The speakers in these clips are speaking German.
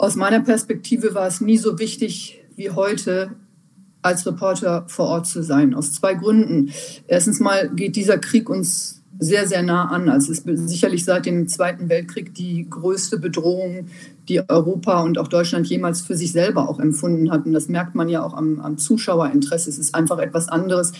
Aus meiner Perspektive war es nie so wichtig wie heute, als Reporter vor Ort zu sein. Aus zwei Gründen. Erstens mal geht dieser Krieg uns sehr, sehr nah an. Also es ist sicherlich seit dem Zweiten Weltkrieg die größte Bedrohung, die Europa und auch Deutschland jemals für sich selber auch empfunden hat. Und das merkt man ja auch am, am Zuschauerinteresse. Es ist einfach etwas anderes,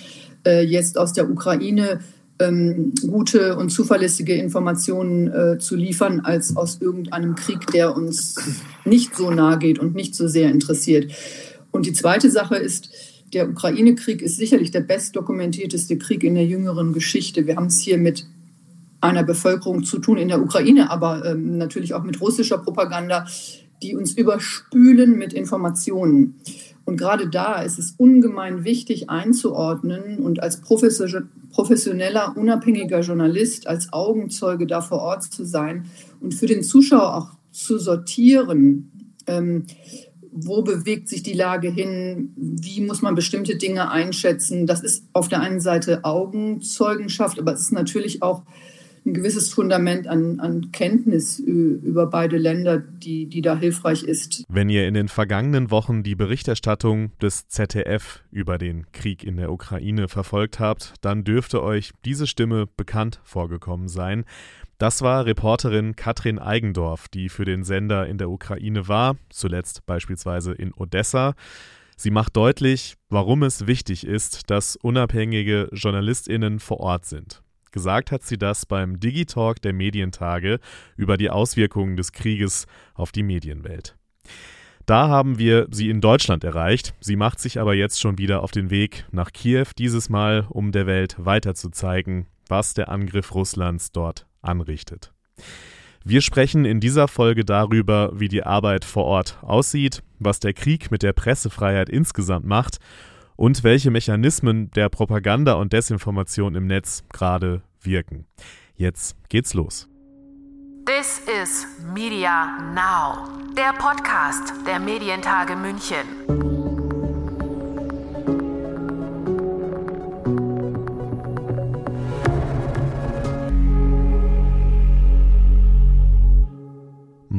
äh, jetzt aus der Ukraine ähm, gute und zuverlässige Informationen äh, zu liefern, als aus irgendeinem Krieg, der uns nicht so nahe geht und nicht so sehr interessiert. Und die zweite Sache ist, der Ukraine-Krieg ist sicherlich der bestdokumentierteste Krieg in der jüngeren Geschichte. Wir haben es hier mit einer Bevölkerung zu tun in der Ukraine, aber ähm, natürlich auch mit russischer Propaganda, die uns überspülen mit Informationen. Und gerade da ist es ungemein wichtig einzuordnen und als professioneller, unabhängiger Journalist, als Augenzeuge da vor Ort zu sein und für den Zuschauer auch zu sortieren. Ähm, wo bewegt sich die Lage hin, wie muss man bestimmte Dinge einschätzen. Das ist auf der einen Seite Augenzeugenschaft, aber es ist natürlich auch ein gewisses Fundament an, an Kenntnis über beide Länder, die, die da hilfreich ist. Wenn ihr in den vergangenen Wochen die Berichterstattung des ZDF über den Krieg in der Ukraine verfolgt habt, dann dürfte euch diese Stimme bekannt vorgekommen sein. Das war Reporterin Katrin Eigendorf, die für den Sender in der Ukraine war, zuletzt beispielsweise in Odessa. Sie macht deutlich, warum es wichtig ist, dass unabhängige Journalistinnen vor Ort sind. Gesagt hat sie das beim Digitalk der Medientage über die Auswirkungen des Krieges auf die Medienwelt. Da haben wir sie in Deutschland erreicht. Sie macht sich aber jetzt schon wieder auf den Weg nach Kiew, dieses Mal, um der Welt weiterzuzeigen, was der Angriff Russlands dort anrichtet. Wir sprechen in dieser Folge darüber, wie die Arbeit vor Ort aussieht, was der Krieg mit der Pressefreiheit insgesamt macht und welche Mechanismen der Propaganda und Desinformation im Netz gerade wirken. Jetzt geht's los. This is Media Now, der Podcast der Medientage München.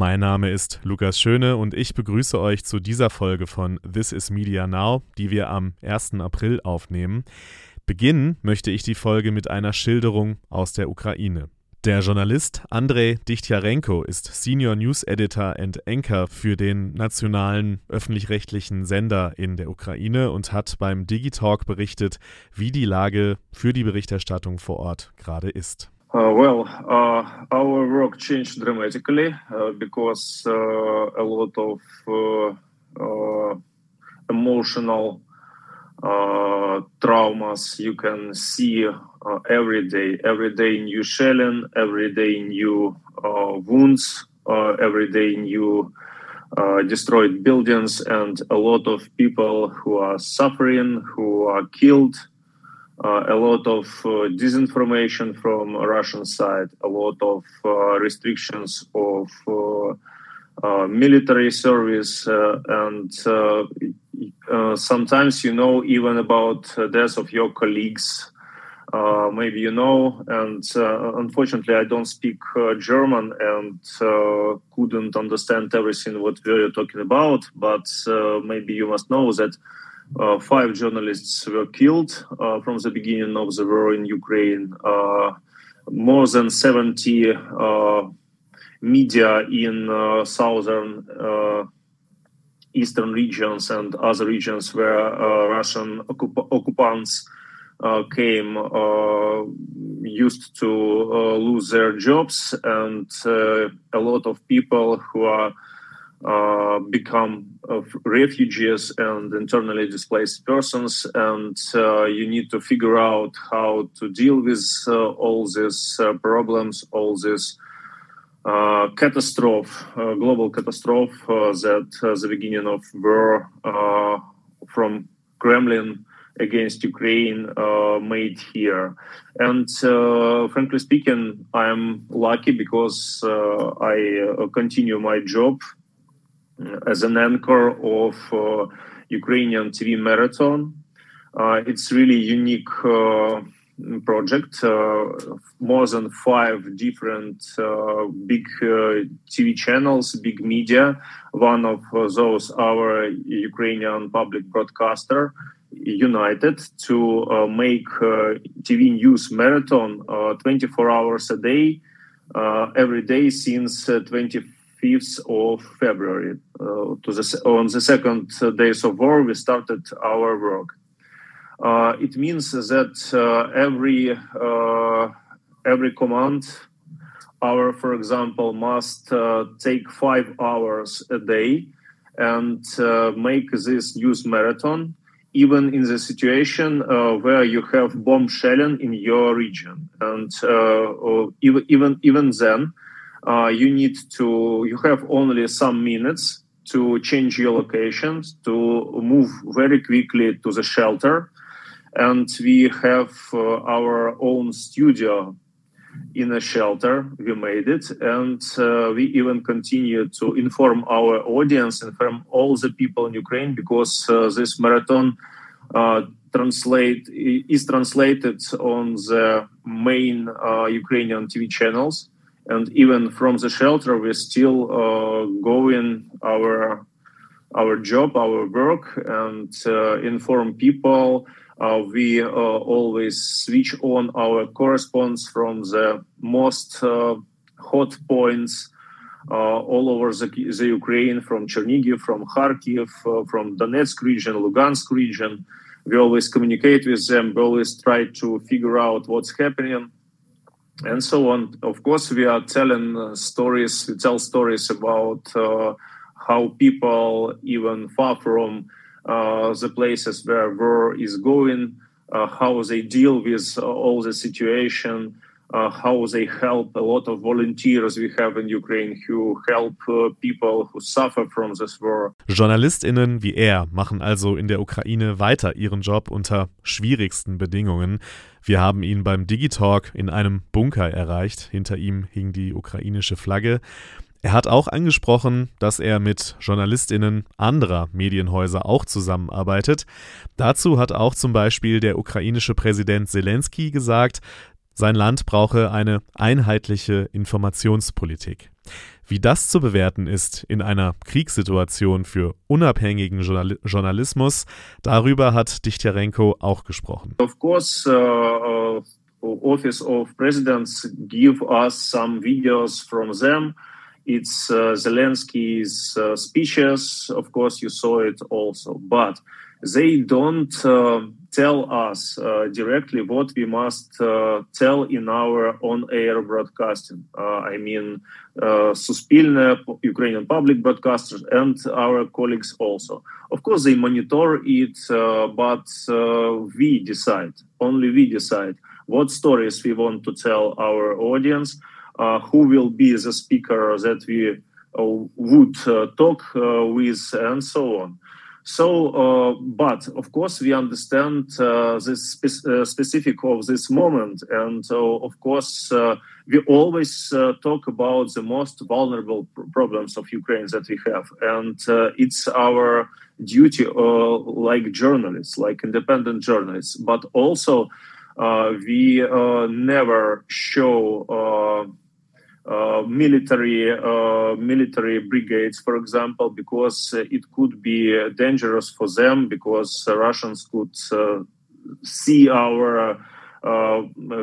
Mein Name ist Lukas Schöne und ich begrüße euch zu dieser Folge von This is Media Now, die wir am 1. April aufnehmen. Beginnen möchte ich die Folge mit einer Schilderung aus der Ukraine. Der Journalist Andrei Dichtjarenko ist Senior News Editor and Anchor für den nationalen öffentlich-rechtlichen Sender in der Ukraine und hat beim Digitalk berichtet, wie die Lage für die Berichterstattung vor Ort gerade ist. Uh, well, uh, our work changed dramatically uh, because uh, a lot of uh, uh, emotional traumas you can see every day. Every day new shelling, every day new wounds, every day new destroyed buildings, and a lot of people who are suffering, who are killed a lot of uh, disinformation from Russian side, a lot of uh, restrictions of military service, and sometimes you know even about deaths of your colleagues. Uh, maybe you know. And uh, unfortunately, I don't speak uh, German and couldn't understand everything what we are talking about. But maybe you must know that uh, five journalists were killed uh, from the beginning of the war in Ukraine. Uh, more than 70 uh, media in uh, southern, uh, eastern regions and other regions where Russian occup- occupants came used to lose their jobs, and a lot of people who are uh, become uh, refugees and internally displaced persons, and uh, you need to figure out how to deal with uh, all these problems, all this catastrophe, global catastrophe that the beginning of war from Kremlin against Ukraine uh, made here. And uh, frankly speaking, I'm lucky because uh, I continue my job as an anchor of uh, Ukrainian TV marathon. Uh, it's really unique uh, project. more than five different big TV channels, big media. One of those, our Ukrainian public broadcaster, united to uh, make uh, TV news marathon uh, 24 hours a day, every day since 25th of February. to the, on the second days of war, we started our work. it means that every every command hour, for example, must uh, take five hours a day and uh, make this news marathon even in the situation uh, where you have bomb shelling in your region. And uh, even, even, even then, uh, you need to, you have only some minutes to change your locations, to move very quickly to the shelter. And we have uh, our own studio in a shelter. We made it, and uh, we even continue to inform our audience, and from all the people in Ukraine, because uh, this marathon uh, translate is translated on the main uh, Ukrainian TV channels, and even from the shelter, we're still uh, going our our job, our work, and inform people uh, we uh, always switch on our correspondence from the most uh, hot points all over the, the, Ukraine, from Chernigiv, from Kharkiv, from Donetsk region, Lugansk region. We always communicate with them. We always try to figure out what's happening and so on. Of course, we are telling uh, stories. We tell stories about uh, how people, even far from uh, the places where war is going, uh, how they deal with uh, all the situation, how they help a lot of volunteers we have in Ukraine who help people who suffer from this war. JournalistInnen wie er machen also in der Ukraine weiter ihren Job unter schwierigsten Bedingungen. Wir haben ihn beim Digitalk in einem Bunker erreicht. Hinter ihm hing die ukrainische Flagge. Er hat auch angesprochen, dass er mit Journalistinnen anderer Medienhäuser auch zusammenarbeitet. Dazu hat auch zum Beispiel der ukrainische Präsident Zelensky gesagt, sein Land brauche eine einheitliche Informationspolitik. Wie das zu bewerten ist in einer Kriegssituation für unabhängigen Journal Journalismus, darüber hat Dichtyarenko auch gesprochen. Of course, uh, uh, Office of Presidents give us some videos from them. It's uh, Zelensky's uh, speeches. Of course, you saw it also, but they don't uh, tell us uh, directly what we must uh, tell in our on-air broadcasting. Uh, I mean, Suspilne, Ukrainian public broadcasters, and our colleagues also. Of course, they monitor it, but we decide. Only we decide what stories we want to tell our audience uh, who will be the speaker that we uh, would uh, talk with, and so on. So, uh, but of course, we understand uh, this spe- uh, specific of this moment, and of course, we always talk about the most vulnerable pr- problems of Ukraine that we have, and it's our duty, like journalists, like independent journalists, but also. Uh, we uh, never show uh, uh, military uh, military brigades, for example, because uh, it could be dangerous for them because Russians could see our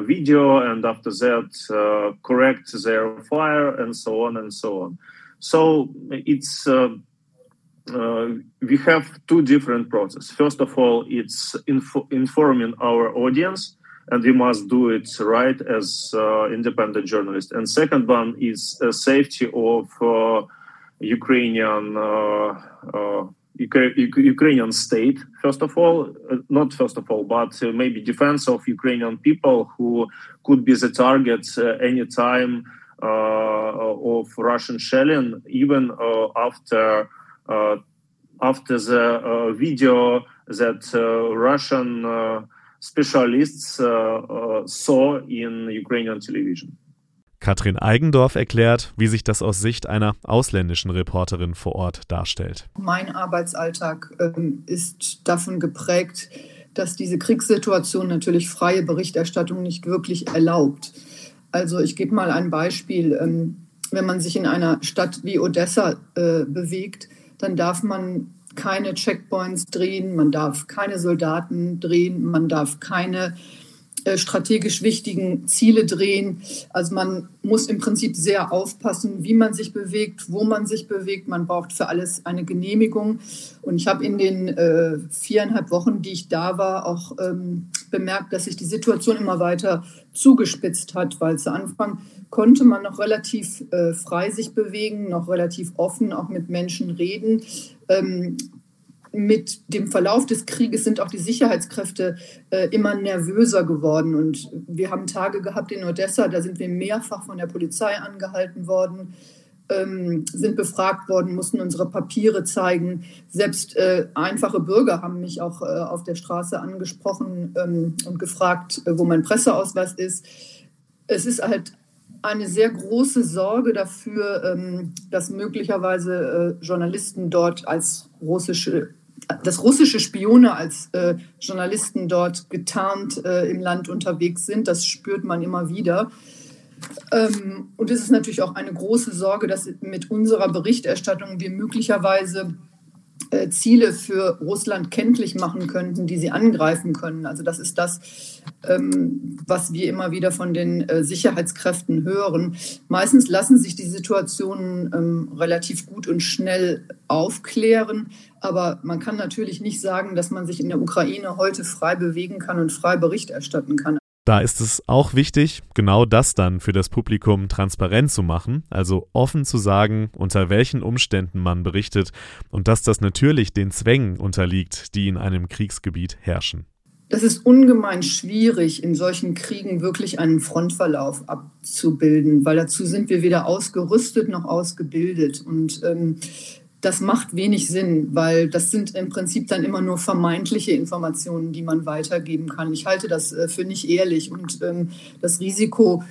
video and after that correct their fire and so on and so on. So it's uh, we have two different processes. First of all, it's info- informing our audience and we must do it right as uh, independent journalists. And second one is uh, safety of uh, Ukrainian uh, uh, Ukrainian state. First of all, uh, not first of all, but maybe defense of Ukrainian people who could be the target any time of Russian shelling, even after after the video that Russian specialists uh, uh, saw in Ukrainian television. Katrin Eigendorf erklärt, wie sich das aus Sicht einer ausländischen Reporterin vor Ort darstellt. Mein Arbeitsalltag ähm, ist davon geprägt, dass diese Kriegssituation natürlich freie Berichterstattung nicht wirklich erlaubt. Also ich gebe mal ein Beispiel. Ähm, wenn man sich in einer Stadt wie Odessa äh, bewegt, dann darf man keine Checkpoints drehen, man darf keine Soldaten drehen, man darf keine äh, strategisch wichtigen Ziele drehen. Also man muss im Prinzip sehr aufpassen, wie man sich bewegt, wo man sich bewegt. Man braucht für alles eine Genehmigung. Und ich habe in den äh, viereinhalb Wochen, die ich da war, auch ähm, bemerkt, dass sich die Situation immer weiter zugespitzt hat, weil zu Anfang konnte man noch relativ äh, frei sich bewegen, noch relativ offen auch mit Menschen reden. Ähm, mit dem Verlauf des Krieges sind auch die Sicherheitskräfte äh, immer nervöser geworden. Und wir haben Tage gehabt in Odessa, da sind wir mehrfach von der Polizei angehalten worden, ähm, sind befragt worden, mussten unsere Papiere zeigen. Selbst äh, einfache Bürger haben mich auch äh, auf der Straße angesprochen ähm, und gefragt, äh, wo mein Presseausweis ist. Es ist halt eine sehr große Sorge dafür, ähm, dass möglicherweise äh, Journalisten dort als russische dass russische Spione als äh, Journalisten dort getarnt äh, im Land unterwegs sind. Das spürt man immer wieder. Ähm, und es ist natürlich auch eine große Sorge, dass mit unserer Berichterstattung wir möglicherweise äh, Ziele für Russland kenntlich machen könnten, die sie angreifen können. Also das ist das, ähm, was wir immer wieder von den äh, Sicherheitskräften hören. Meistens lassen sich die Situationen ähm, relativ gut und schnell aufklären, aber man kann natürlich nicht sagen, dass man sich in der Ukraine heute frei bewegen kann und frei Bericht erstatten kann. Da ist es auch wichtig, genau das dann für das Publikum transparent zu machen, also offen zu sagen, unter welchen Umständen man berichtet und dass das natürlich den Zwängen unterliegt, die in einem Kriegsgebiet herrschen. Das ist ungemein schwierig, in solchen Kriegen wirklich einen Frontverlauf abzubilden, weil dazu sind wir weder ausgerüstet noch ausgebildet. Und ähm, das macht wenig Sinn, weil das sind im Prinzip dann immer nur vermeintliche Informationen, die man weitergeben kann. Ich halte das äh, für nicht ehrlich und ähm, das Risiko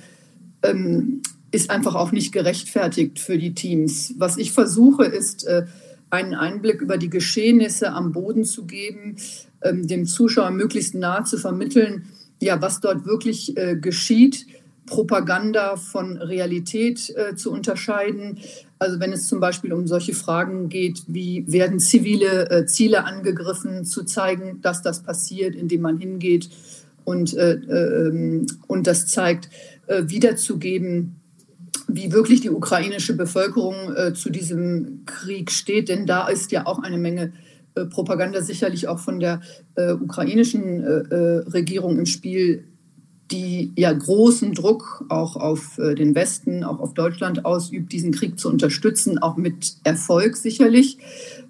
ähm, ist einfach auch nicht gerechtfertigt für die Teams. Was ich versuche, ist äh, einen Einblick über die Geschehnisse am Boden zu geben, ähm, dem Zuschauer möglichst nah zu vermitteln, ja, was dort wirklich äh, geschieht Propaganda von Realität äh, zu unterscheiden. Also wenn es zum Beispiel um solche Fragen geht, wie werden zivile äh, Ziele angegriffen, zu zeigen, dass das passiert, indem man hingeht und, äh, ähm, und das zeigt, äh, wiederzugeben, wie wirklich die ukrainische Bevölkerung äh, zu diesem Krieg steht. Denn da ist ja auch eine Menge äh, Propaganda sicherlich auch von der ukrainischen Regierung im Spiel die ja großen Druck auch auf äh, den Westen, auch auf Deutschland ausübt, diesen Krieg zu unterstützen, auch mit Erfolg sicherlich.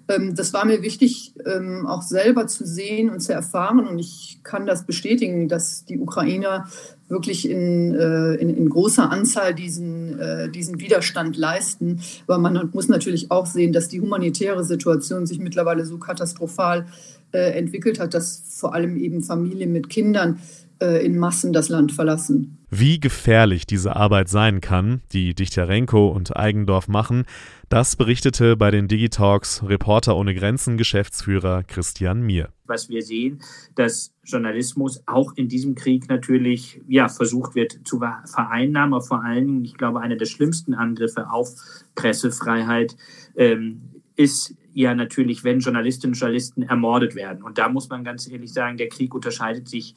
Ähm, das war mir wichtig, ähm, auch selber zu sehen und zu erfahren. Und ich kann das bestätigen, dass die Ukrainer wirklich in, äh, in, in großer Anzahl diesen, äh, diesen Widerstand leisten. Aber man muss natürlich auch sehen, dass die humanitäre Situation sich mittlerweile so katastrophal entwickelt hat, dass vor allem eben Familien mit Kindern in Massen das Land verlassen. Wie gefährlich diese Arbeit sein kann, die Dichtarenko und Eigendorf machen, das berichtete bei den Digitalks Reporter ohne Grenzen Geschäftsführer Christian Mier. Was wir sehen, dass Journalismus auch in diesem Krieg natürlich ja, versucht wird zu vereinnahmen, aber vor allen Dingen, ich glaube, einer der schlimmsten Angriffe auf Pressefreiheit ähm, ist ja natürlich, wenn Journalistinnen und Journalisten ermordet werden. Und da muss man ganz ehrlich sagen, der Krieg unterscheidet sich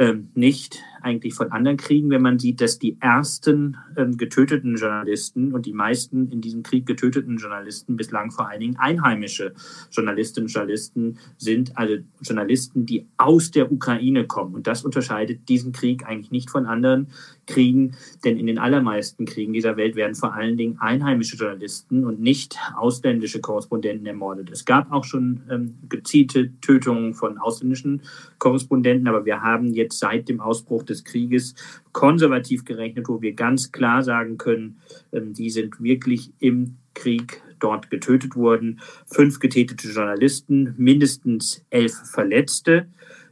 ähm, nicht eigentlich von anderen Kriegen, wenn man sieht, dass die ersten ähm, getöteten Journalisten und die meisten in diesem Krieg getöteten Journalisten bislang vor allen Dingen einheimische Journalistinnen und Journalisten sind, also Journalisten, die aus der Ukraine kommen. Und das unterscheidet diesen Krieg eigentlich nicht von anderen Kriegen, denn in den allermeisten Kriegen dieser Welt werden vor allen Dingen einheimische Journalisten und nicht ausländische Korrespondenten ermordet. Es gab auch schon ähm, gezielte Tötungen von ausländischen Korrespondenten, aber wir haben jetzt seit dem Ausbruch des Krieges konservativ gerechnet, wo wir ganz klar sagen können, ähm, die sind wirklich im Krieg dort getötet worden. Fünf getätete Journalisten, mindestens elf Verletzte.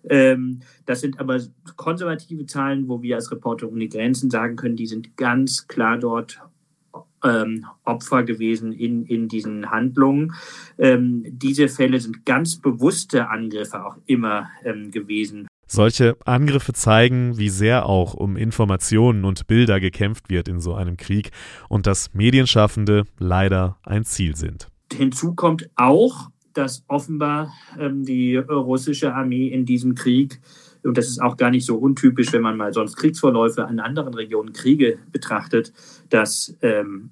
Ähm, das sind aber konservative Zahlen, wo wir als Reporter ohne Grenzen sagen können, die sind ganz klar dort ähm, Opfer gewesen in, in diesen Handlungen. Ähm, diese Fälle sind ganz bewusste Angriffe auch immer ähm, gewesen. Solche Angriffe zeigen, wie sehr auch um Informationen und Bilder gekämpft wird in so einem Krieg und dass Medienschaffende leider ein Ziel sind. Hinzu kommt auch, dass offenbar ähm, die russische Armee in diesem Krieg und das ist auch gar nicht so untypisch, wenn man mal sonst Kriegsvorläufe an anderen Regionen, Kriege betrachtet, dass ähm,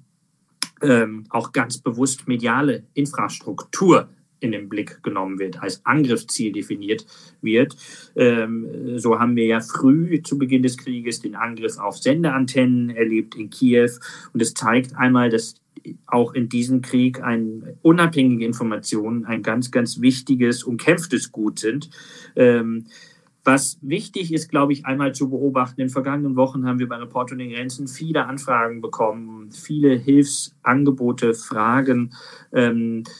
ähm, auch ganz bewusst mediale Infrastruktur in den Blick genommen wird, als Angriffsziel definiert wird. Ähm, so haben wir ja früh zu Beginn des Krieges den Angriff auf Sendeantennen erlebt in Kiew. Und es zeigt einmal, dass auch in diesem Krieg ein, unabhängige Informationen ein ganz, ganz wichtiges, umkämpftes Gut sind. Ähm, was wichtig ist, glaube ich, einmal zu beobachten, in den vergangenen Wochen haben wir bei Report ohne Grenzen viele Anfragen bekommen, viele Hilfsangebote, Fragen ähm, äh,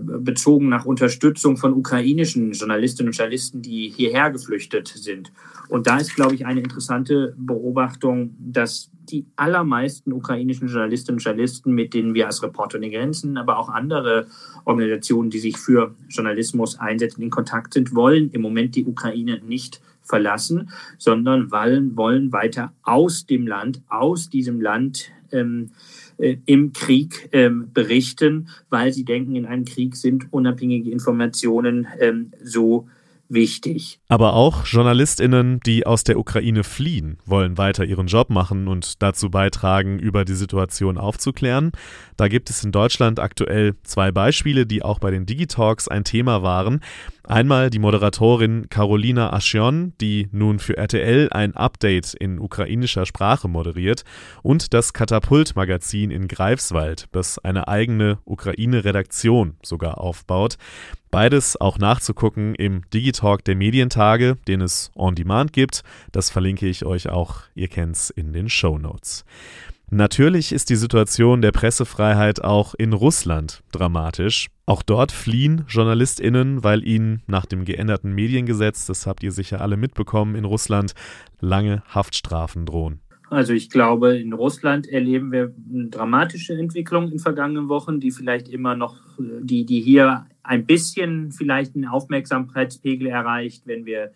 bezogen nach Unterstützung von ukrainischen Journalistinnen und Journalisten, die hierher geflüchtet sind. Und da ist, glaube ich, eine interessante Beobachtung, dass die allermeisten ukrainischen Journalistinnen und Journalisten, mit denen wir als Reporter ohne Grenzen, aber auch andere Organisationen, die sich für Journalismus einsetzen, in Kontakt sind, wollen im Moment die Ukraine nicht verlassen, sondern wollen, wollen weiter aus dem Land, aus diesem Land ähm, äh, im Krieg ähm, berichten, weil sie denken, in einem Krieg sind unabhängige Informationen ähm, so wichtig. Aber auch Journalistinnen, die aus der Ukraine fliehen, wollen weiter ihren Job machen und dazu beitragen, über die Situation aufzuklären. Da gibt es in Deutschland aktuell zwei Beispiele, die auch bei den Digitalks ein Thema waren. Einmal die Moderatorin Carolina Aschion, die nun für RTL ein Update in ukrainischer Sprache moderiert, und das Katapult-Magazin in Greifswald, das eine eigene Ukraine-Redaktion sogar aufbaut. Beides auch nachzugucken im Digitalk der Medientage, den es on demand gibt. Das verlinke ich euch auch, ihr kennt's in den Show Notes. Natürlich ist die Situation der Pressefreiheit auch in Russland dramatisch. Auch dort fliehen JournalistInnen, weil ihnen nach dem geänderten Mediengesetz, das habt ihr sicher alle mitbekommen, in Russland lange Haftstrafen drohen. Also ich glaube, in Russland erleben wir eine dramatische Entwicklung in vergangenen Wochen, die vielleicht immer noch, die, die hier ein bisschen vielleicht einen Aufmerksamkeitspegel erreicht, wenn wir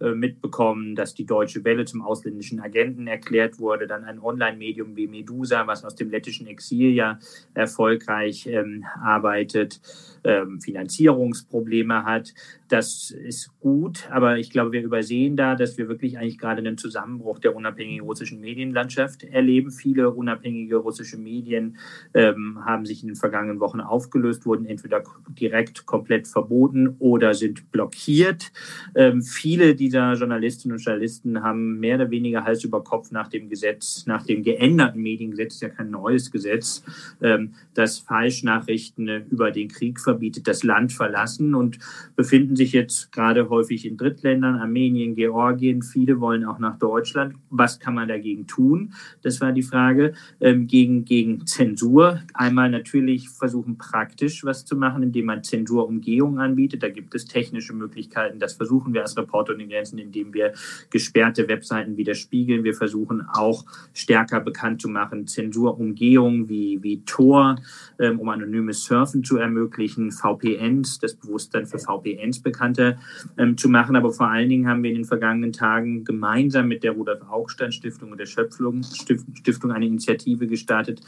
mitbekommen, dass die Deutsche Welle zum ausländischen Agenten erklärt wurde, dann ein Online-Medium wie Medusa, was aus dem lettischen Exil ja erfolgreich ähm, arbeitet, ähm, Finanzierungsprobleme hat. Das ist gut, aber ich glaube, wir übersehen da, dass wir wirklich eigentlich gerade einen Zusammenbruch der unabhängigen russischen Medienlandschaft erleben. Viele unabhängige russische Medien ähm, haben sich in den vergangenen Wochen aufgelöst, wurden entweder direkt komplett verboten oder sind blockiert. Ähm, viele dieser Journalistinnen und Journalisten haben mehr oder weniger Hals über Kopf nach dem Gesetz, nach dem geänderten Mediengesetz, ist ja kein neues Gesetz, ähm, das Falschnachrichten über den Krieg verbietet, das Land verlassen und befinden sich jetzt gerade häufig in Drittländern, Armenien, Georgien. Viele wollen auch nach Deutschland. Was kann man dagegen tun? Das war die Frage. Ähm, gegen, gegen Zensur. Einmal natürlich versuchen, praktisch was zu machen, indem man Zensurumgehungen anbietet. Da gibt es technische Möglichkeiten. Das versuchen wir als Reporter und den Grenzen, indem wir gesperrte Webseiten widerspiegeln. Wir versuchen auch stärker bekannt zu machen, Zensurumgehungen wie, wie Tor, ähm, um anonymes Surfen zu ermöglichen, VPNs, das Bewusstsein für VPNs bekannter ähm, zu machen. Aber vor allen Dingen haben wir in den vergangenen Tagen gemeinsam mit der Rudolf Augstein Stiftung und der Schöpflung Stiftung eine Initiative gestartet,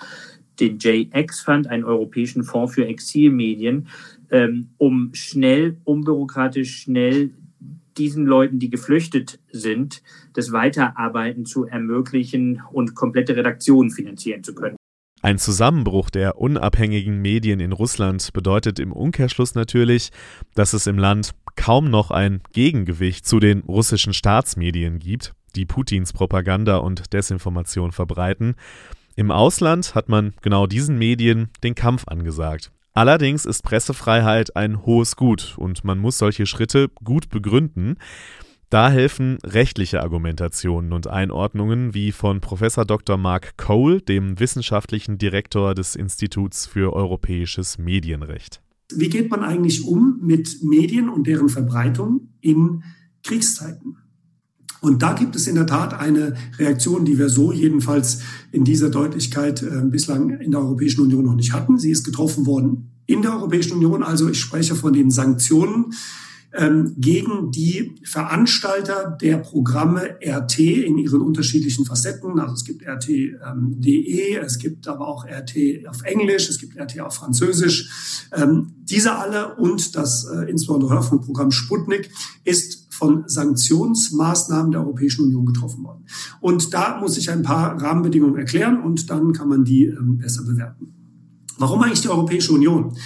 den JX Fund, einen europäischen Fonds für Exilmedien, ähm, um schnell, unbürokratisch, schnell diesen Leuten, die geflüchtet sind, das Weiterarbeiten zu ermöglichen und komplette Redaktionen finanzieren zu können. Ein Zusammenbruch der unabhängigen Medien in Russland bedeutet im Umkehrschluss natürlich, dass es im Land kaum noch ein Gegengewicht zu den russischen Staatsmedien gibt, die Putins Propaganda und Desinformation verbreiten. Im Ausland hat man genau diesen Medien den Kampf angesagt. Allerdings ist Pressefreiheit ein hohes Gut und man muss solche Schritte gut begründen. Da helfen rechtliche Argumentationen und Einordnungen wie von Professor Dr. Mark Cole, dem wissenschaftlichen Direktor des Instituts für europäisches Medienrecht. Wie geht man eigentlich um mit Medien und deren Verbreitung in Kriegszeiten? Und da gibt es in der Tat eine Reaktion, die wir so jedenfalls in dieser Deutlichkeit äh, bislang in der Europäischen Union noch nicht hatten. Sie ist getroffen worden in der Europäischen Union. Also ich spreche von den Sanktionen ähm, gegen die Veranstalter der Programme RT in ihren unterschiedlichen Facetten. Also es gibt RT.de, ähm, es gibt aber auch RT auf Englisch, es gibt RT auf Französisch. Ähm, diese alle und das äh, insbesondere Hörfunkprogramm Sputnik ist von Sanktionsmaßnahmen der Europäischen Union getroffen worden. Und da muss ich ein paar Rahmenbedingungen erklären und dann kann man die ähm, besser bewerten. Warum eigentlich die Europäische Union?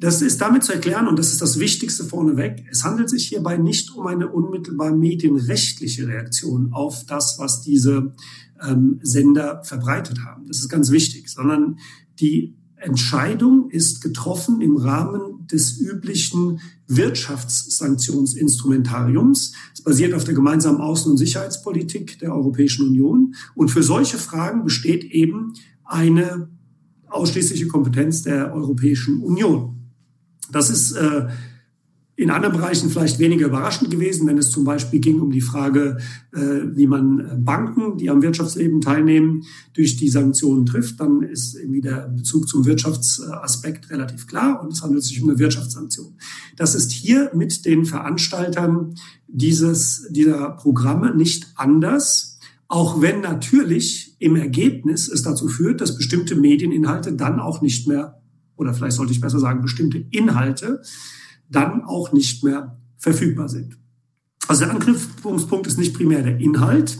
Das ist damit zu erklären, und das ist das Wichtigste vorneweg, es handelt sich hierbei nicht um eine unmittelbar medienrechtliche Reaktion auf das, was diese ähm, Sender verbreitet haben. Das ist ganz wichtig, sondern die Entscheidung ist getroffen im Rahmen des üblichen Wirtschaftssanktionsinstrumentariums. Es basiert auf der gemeinsamen Außen- und Sicherheitspolitik der Europäischen Union. Und für solche Fragen besteht eben eine ausschließliche Kompetenz der Europäischen Union. Das ist äh, in anderen Bereichen vielleicht weniger überraschend gewesen, wenn es zum Beispiel ging um die Frage, äh, wie man äh, Banken, die am Wirtschaftsleben teilnehmen, durch die Sanktionen trifft. Dann ist irgendwie der Bezug zum Wirtschaftsaspekt relativ klar und es handelt sich um eine Wirtschaftssanktion. Das ist hier mit den Veranstaltern dieses, dieser Programme nicht anders, auch wenn natürlich im Ergebnis es dazu führt, dass bestimmte Medieninhalte dann auch nicht mehr, oder vielleicht sollte ich besser sagen, bestimmte Inhalte dann auch nicht mehr verfügbar sind. Also der Anknüpfungspunkt ist nicht primär der Inhalt,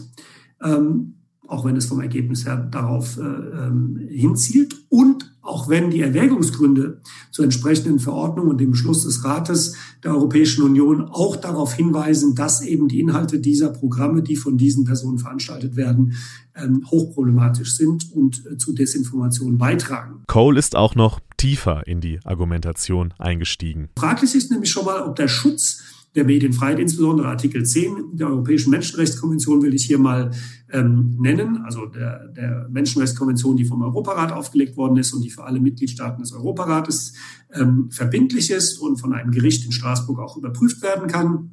ähm, auch wenn es vom Ergebnis her darauf äh, ähm, hinzielt und auch wenn die Erwägungsgründe zur entsprechenden Verordnung und dem Beschluss des Rates der Europäischen Union auch darauf hinweisen, dass eben die Inhalte dieser Programme, die von diesen Personen veranstaltet werden, ähm, hochproblematisch sind und äh, zu Desinformation beitragen. Cole ist auch noch tiefer in die Argumentation eingestiegen. Fraglich ist nämlich schon mal, ob der Schutz der Medienfreiheit, insbesondere Artikel 10 der Europäischen Menschenrechtskonvention will ich hier mal ähm, nennen, also der, der Menschenrechtskonvention, die vom Europarat aufgelegt worden ist und die für alle Mitgliedstaaten des Europarates ähm, verbindlich ist und von einem Gericht in Straßburg auch überprüft werden kann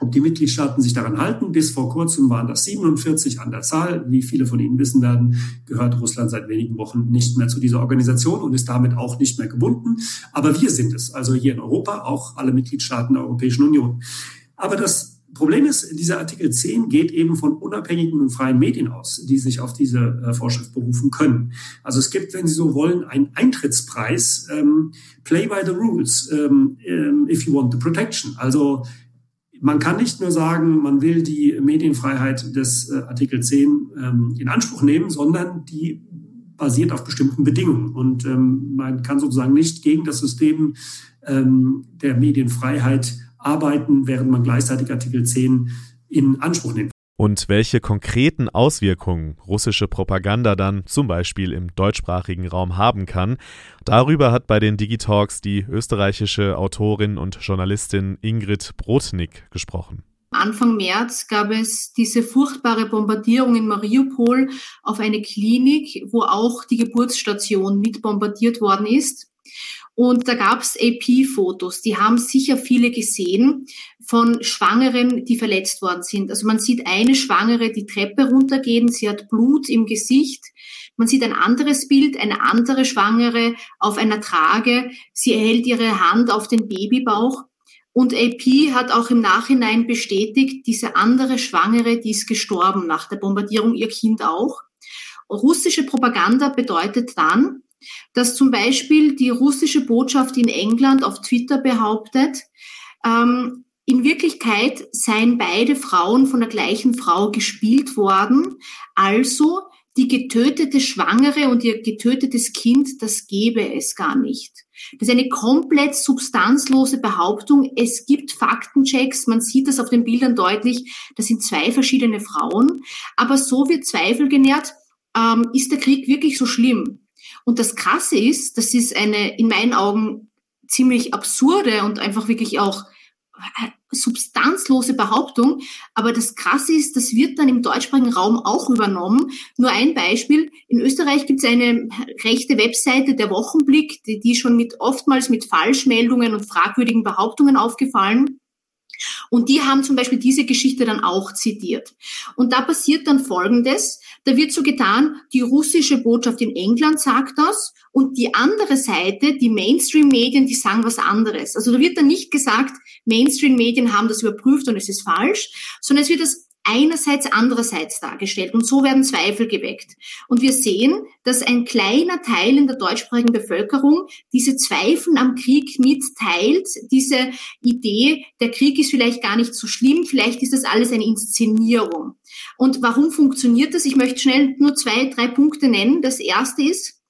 ob die Mitgliedstaaten sich daran halten. Bis vor kurzem waren das 47 an der Zahl. Wie viele von Ihnen wissen werden, gehört Russland seit wenigen Wochen nicht mehr zu dieser Organisation und ist damit auch nicht mehr gebunden. Aber wir sind es, also hier in Europa, auch alle Mitgliedstaaten der Europäischen Union. Aber das Problem ist, dieser Artikel 10 geht eben von unabhängigen und freien Medien aus, die sich auf diese äh, Vorschrift berufen können. Also es gibt, wenn Sie so wollen, einen Eintrittspreis, ähm, play by the rules, ähm, ähm if you want the protection. Also man kann nicht nur sagen, man will die Medienfreiheit des äh, Artikel 10 ähm, in Anspruch nehmen, sondern die basiert auf bestimmten Bedingungen. Und ähm, man kann sozusagen nicht gegen das System ähm, der Medienfreiheit arbeiten, während man gleichzeitig Artikel 10 in Anspruch nimmt und welche konkreten Auswirkungen russische Propaganda dann zum Beispiel im deutschsprachigen Raum haben kann. Darüber hat bei den Digitalks die österreichische Autorin und Journalistin Ingrid Brotnick gesprochen. Anfang März gab es diese furchtbare Bombardierung in Mariupol auf eine Klinik, wo auch die Geburtsstation mit bombardiert worden ist. Und da gab es AP-Fotos, die haben sicher viele gesehen von Schwangeren, die verletzt worden sind. Also man sieht eine Schwangere die Treppe runtergehen, sie hat Blut im Gesicht. Man sieht ein anderes Bild, eine andere Schwangere auf einer Trage, sie hält ihre Hand auf den Babybauch. Und AP hat auch im Nachhinein bestätigt, diese andere Schwangere, die ist gestorben nach der Bombardierung, ihr Kind auch. Russische Propaganda bedeutet dann, dass zum Beispiel die russische Botschaft in England auf Twitter behauptet, ähm, in Wirklichkeit seien beide Frauen von der gleichen Frau gespielt worden, also die getötete Schwangere und ihr getötetes Kind, das gäbe es gar nicht. Das ist eine komplett substanzlose Behauptung. Es gibt Faktenchecks, man sieht das auf den Bildern deutlich, das sind zwei verschiedene Frauen. Aber so wird Zweifel genährt, ähm, ist der Krieg wirklich so schlimm? Und das Krasse ist, das ist eine in meinen Augen ziemlich absurde und einfach wirklich auch äh, substanzlose Behauptung. Aber das Krasse ist, das wird dann im deutschsprachigen Raum auch übernommen. Nur ein Beispiel. In Österreich gibt es eine rechte Webseite, der Wochenblick, die, die schon mit oftmals mit Falschmeldungen und fragwürdigen Behauptungen aufgefallen. Und die haben zum Beispiel diese Geschichte dann auch zitiert. Und da passiert dann Folgendes. Da wird so getan, die russische Botschaft in England sagt das und die andere Seite, die Mainstream-Medien, die sagen was anderes. Also da wird dann nicht gesagt, Mainstream-Medien haben das überprüft und es ist falsch, sondern es wird das einerseits, andererseits dargestellt. Und so werden Zweifel geweckt. Und wir sehen, dass ein kleiner Teil in der deutschsprachigen Bevölkerung diese Zweifel am Krieg mitteilt, diese Idee, der Krieg ist vielleicht gar nicht so schlimm, vielleicht ist das alles eine Inszenierung. Und warum funktioniert das? Ich möchte schnell nur zwei, drei Punkte nennen. Das erste ist,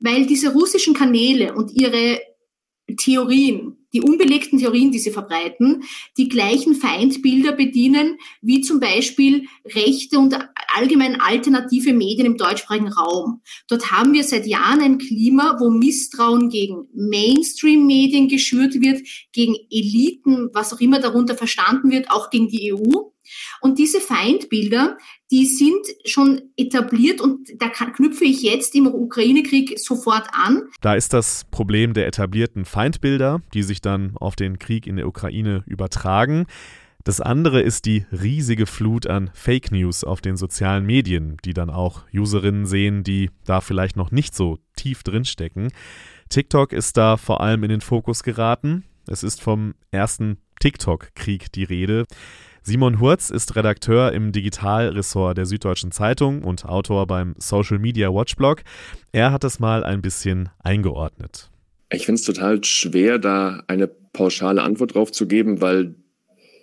weil diese russischen Kanäle und ihre Theorien, die unbelegten Theorien, die sie verbreiten, die gleichen Feindbilder bedienen, wie zum Beispiel rechte und allgemein alternative Medien im deutschsprachigen Raum. Dort haben wir seit Jahren ein Klima, wo Misstrauen gegen Mainstream-Medien geschürt wird, gegen Eliten, was auch immer darunter verstanden wird, auch gegen die EU. Und diese Feindbilder, die sind schon etabliert und da knüpfe ich jetzt im Ukraine-Krieg sofort an. Da ist das Problem der etablierten Feindbilder, die sich dann auf den Krieg in der Ukraine übertragen. Das andere ist die riesige Flut an Fake News auf den sozialen Medien, die dann auch Userinnen sehen, die da vielleicht noch nicht so tief drinstecken. TikTok ist da vor allem in den Fokus geraten. Es ist vom ersten TikTok-Krieg die Rede. Simon Hurz ist Redakteur im Digitalressort der Süddeutschen Zeitung und Autor beim Social Media Watchblog. Er hat es mal ein bisschen eingeordnet. Ich finde es total schwer, da eine pauschale Antwort drauf zu geben, weil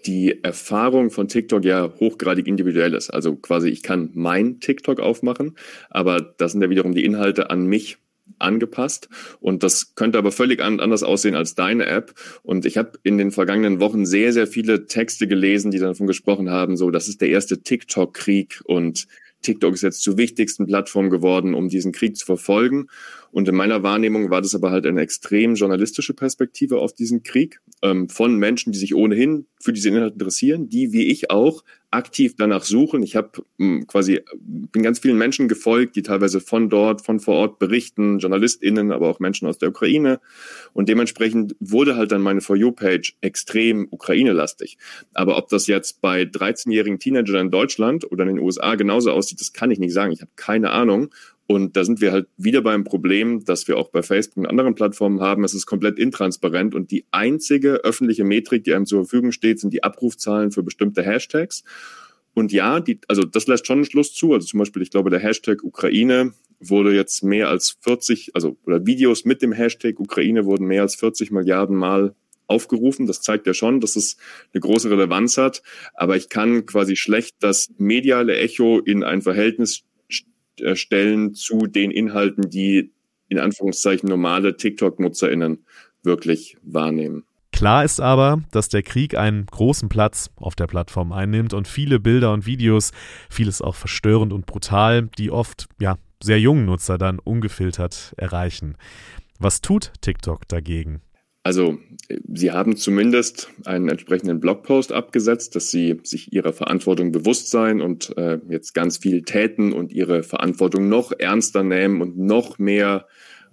die Erfahrung von TikTok ja hochgradig individuell ist. Also quasi, ich kann mein TikTok aufmachen, aber das sind ja wiederum die Inhalte an mich angepasst und das könnte aber völlig anders aussehen als deine App und ich habe in den vergangenen Wochen sehr sehr viele Texte gelesen, die davon gesprochen haben, so das ist der erste TikTok Krieg und TikTok ist jetzt zur wichtigsten Plattform geworden, um diesen Krieg zu verfolgen. Und in meiner Wahrnehmung war das aber halt eine extrem journalistische Perspektive auf diesen Krieg ähm, von Menschen, die sich ohnehin für diese Inhalte interessieren, die wie ich auch aktiv danach suchen. Ich habe hm, quasi bin ganz vielen Menschen gefolgt, die teilweise von dort, von vor Ort berichten, JournalistInnen, aber auch Menschen aus der Ukraine. Und dementsprechend wurde halt dann meine For You-Page extrem Ukraine-lastig. Aber ob das jetzt bei 13-jährigen Teenagern in Deutschland oder in den USA genauso aussieht, das kann ich nicht sagen. Ich habe keine Ahnung. Und da sind wir halt wieder beim Problem, dass wir auch bei Facebook und anderen Plattformen haben. Es ist komplett intransparent und die einzige öffentliche Metrik, die einem zur Verfügung steht, sind die Abrufzahlen für bestimmte Hashtags. Und ja, die, also das lässt schon einen Schluss zu. Also zum Beispiel, ich glaube, der Hashtag Ukraine wurde jetzt mehr als 40, also oder Videos mit dem Hashtag Ukraine wurden mehr als 40 Milliarden Mal aufgerufen. Das zeigt ja schon, dass es eine große Relevanz hat. Aber ich kann quasi schlecht das mediale Echo in ein Verhältnis stellen zu den Inhalten, die in Anführungszeichen normale TikTok-NutzerInnen wirklich wahrnehmen. Klar ist aber, dass der Krieg einen großen Platz auf der Plattform einnimmt und viele Bilder und Videos, vieles auch verstörend und brutal, die oft ja sehr jungen Nutzer dann ungefiltert erreichen. Was tut TikTok dagegen? Also, Sie haben zumindest einen entsprechenden Blogpost abgesetzt, dass Sie sich Ihrer Verantwortung bewusst sein und äh, jetzt ganz viel täten und Ihre Verantwortung noch ernster nehmen und noch mehr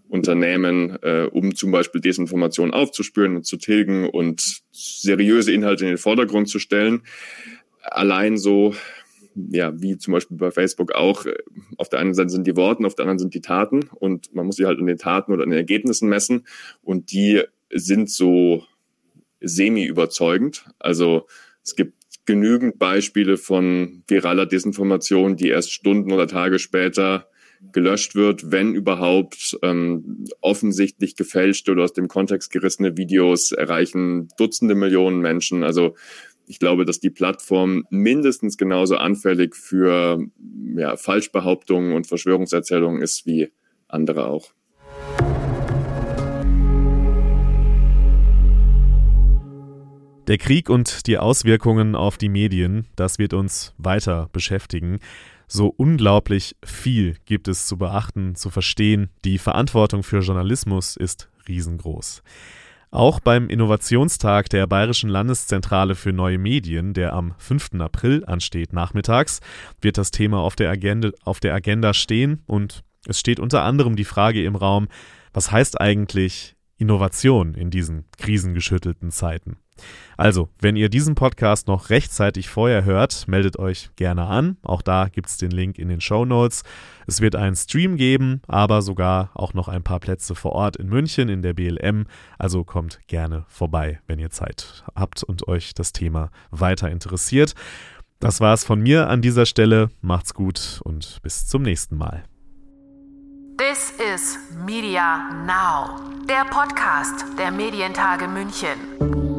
unternehmen, äh, um zum Beispiel Desinformation aufzuspüren und zu tilgen und seriöse Inhalte in den Vordergrund zu stellen. Allein so ja, wie zum Beispiel bei Facebook auch, äh, auf der einen Seite sind die Worte, auf der anderen sind die Taten und man muss sie halt an den Taten oder an den Ergebnissen messen und die sind so semi-überzeugend. Also es gibt genügend Beispiele von viraler Desinformation, die erst Stunden oder Tage später gelöscht wird, wenn überhaupt ähm, offensichtlich gefälschte oder aus dem Kontext gerissene Videos erreichen Dutzende Millionen Menschen. Also ich glaube, dass die Plattform mindestens genauso anfällig für ja, Falschbehauptungen und Verschwörungserzählungen ist wie andere auch. Der Krieg und die Auswirkungen auf die Medien, das wird uns weiter beschäftigen. So unglaublich viel gibt es zu beachten, zu verstehen. Die Verantwortung für Journalismus ist riesengroß. Auch beim Innovationstag der Bayerischen Landeszentrale für neue Medien, der am 5. April ansteht nachmittags, wird das Thema auf der Agenda, auf der Agenda stehen und es steht unter anderem die Frage im Raum, was heißt eigentlich Innovation in diesen krisengeschüttelten Zeiten. Also, wenn ihr diesen Podcast noch rechtzeitig vorher hört, meldet euch gerne an. Auch da gibt es den Link in den Show Notes. Es wird einen Stream geben, aber sogar auch noch ein paar Plätze vor Ort in München in der BLM. Also kommt gerne vorbei, wenn ihr Zeit habt und euch das Thema weiter interessiert. Das war es von mir an dieser Stelle. Macht's gut und bis zum nächsten Mal. This is Media Now, der Podcast der Medientage München.